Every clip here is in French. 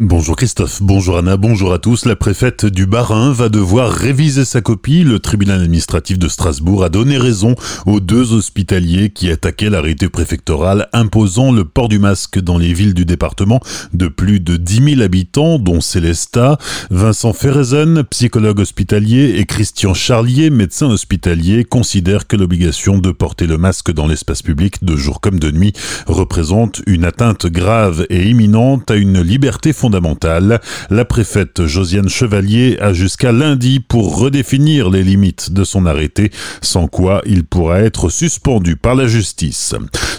Bonjour Christophe, bonjour Anna, bonjour à tous. La préfète du Bas-Rhin va devoir réviser sa copie. Le tribunal administratif de Strasbourg a donné raison aux deux hospitaliers qui attaquaient l'arrêté préfectoral imposant le port du masque dans les villes du département de plus de 10 000 habitants, dont Célesta, Vincent Ferrezen, psychologue hospitalier, et Christian Charlier, médecin hospitalier, considèrent que l'obligation de porter le masque dans l'espace public de jour comme de nuit représente une atteinte grave et imminente à une liberté fondamentale La préfète Josiane Chevalier a jusqu'à lundi pour redéfinir les limites de son arrêté, sans quoi il pourra être suspendu par la justice.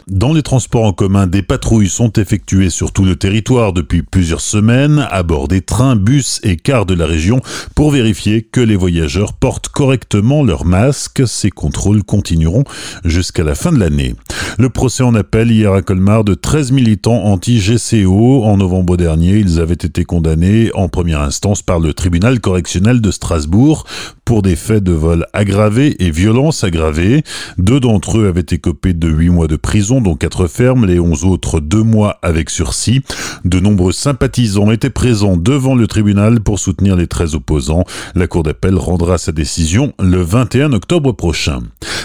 Dans les transports en commun, des patrouilles sont effectuées sur tout le territoire depuis plusieurs semaines à bord des trains, bus et cars de la région pour vérifier que les voyageurs portent correctement leur masque. Ces contrôles continueront jusqu'à la fin de l'année. Le procès en appel hier à Colmar de 13 militants anti-GCO. En novembre dernier, ils avaient été condamnés en première instance par le tribunal correctionnel de Strasbourg pour des faits de vol aggravés et violence aggravée. Deux d'entre eux avaient écopé de huit mois de prison, dont quatre fermes, les onze autres deux mois avec sursis. De nombreux sympathisants étaient présents devant le tribunal pour soutenir les 13 opposants. La Cour d'appel rendra sa décision le 21 octobre prochain.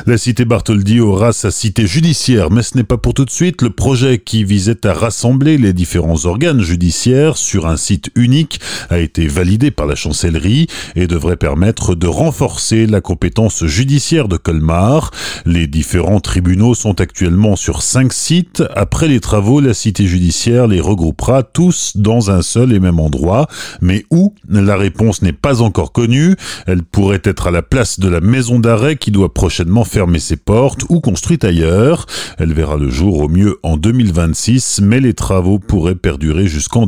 La cité Bartholdi aura sa cité judiciaire, mais ce n'est pas pour tout de suite. Le projet qui visait à rassembler les différents organes judiciaires sur un site unique a été validé par la chancellerie et devrait permettre de renforcer la compétence judiciaire de Colmar. Les différents tribunaux sont actuellement sur cinq sites. Après les travaux, la cité judiciaire les regroupera tous dans un seul et même endroit. Mais où? La réponse n'est pas encore connue. Elle pourrait être à la place de la maison d'arrêt qui doit prochainement fermer ses portes ou construite ailleurs. Elle verra le jour au mieux en 2026, mais les travaux pourraient perdurer jusqu'en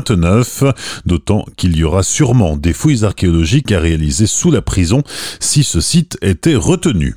2029, d'autant qu'il y aura sûrement des fouilles archéologiques à réaliser sous la prison si ce site était retenu.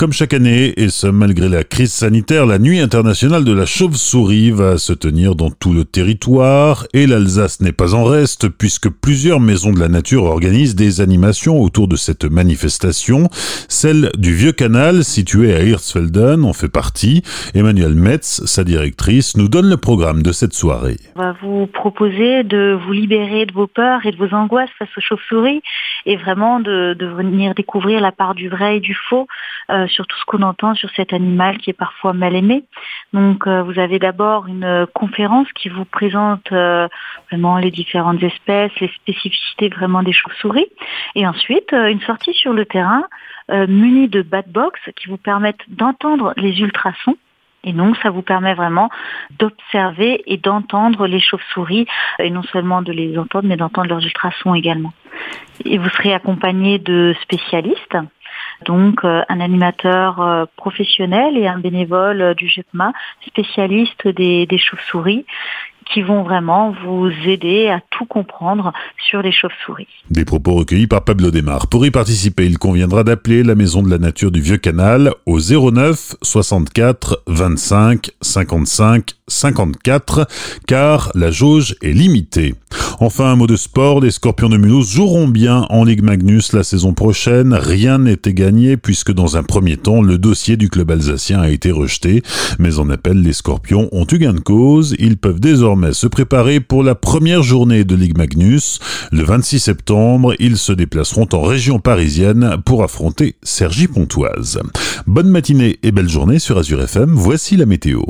Comme chaque année, et ce malgré la crise sanitaire, la nuit internationale de la chauve-souris va se tenir dans tout le territoire et l'Alsace n'est pas en reste puisque plusieurs maisons de la nature organisent des animations autour de cette manifestation. Celle du Vieux Canal, située à Hirtsfelden, en fait partie. Emmanuel Metz, sa directrice, nous donne le programme de cette soirée. On va vous proposer de vous libérer de vos peurs et de vos angoisses face aux chauves-souris et vraiment de, venir découvrir la part du vrai et du faux euh, sur tout ce qu'on entend sur cet animal qui est parfois mal aimé. Donc euh, vous avez d'abord une conférence qui vous présente euh, vraiment les différentes espèces, les spécificités vraiment des chauves-souris. Et ensuite, une sortie sur le terrain munie de bad box qui vous permettent d'entendre les ultrasons et donc, ça vous permet vraiment d'observer et d'entendre les chauves-souris, et non seulement de les entendre, mais d'entendre leurs ultrasons également. Et vous serez accompagné de spécialistes donc euh, un animateur euh, professionnel et un bénévole euh, du GEPMA, spécialiste des, des chauves-souris, qui vont vraiment vous aider à tout comprendre sur les chauves-souris. Des propos recueillis par Pablo Desmar. Pour y participer, il conviendra d'appeler la Maison de la Nature du Vieux Canal au 09 64 25 55 54 car la jauge est limitée. Enfin, un mot de sport, les Scorpions de Mulhouse joueront bien en Ligue Magnus la saison prochaine. Rien n'était gagné puisque dans un premier temps, le dossier du club alsacien a été rejeté. Mais en appel, les Scorpions ont eu gain de cause. Ils peuvent se préparer pour la première journée de Ligue Magnus. Le 26 septembre, ils se déplaceront en région parisienne pour affronter Sergi Pontoise. Bonne matinée et belle journée sur Azure FM. Voici la météo.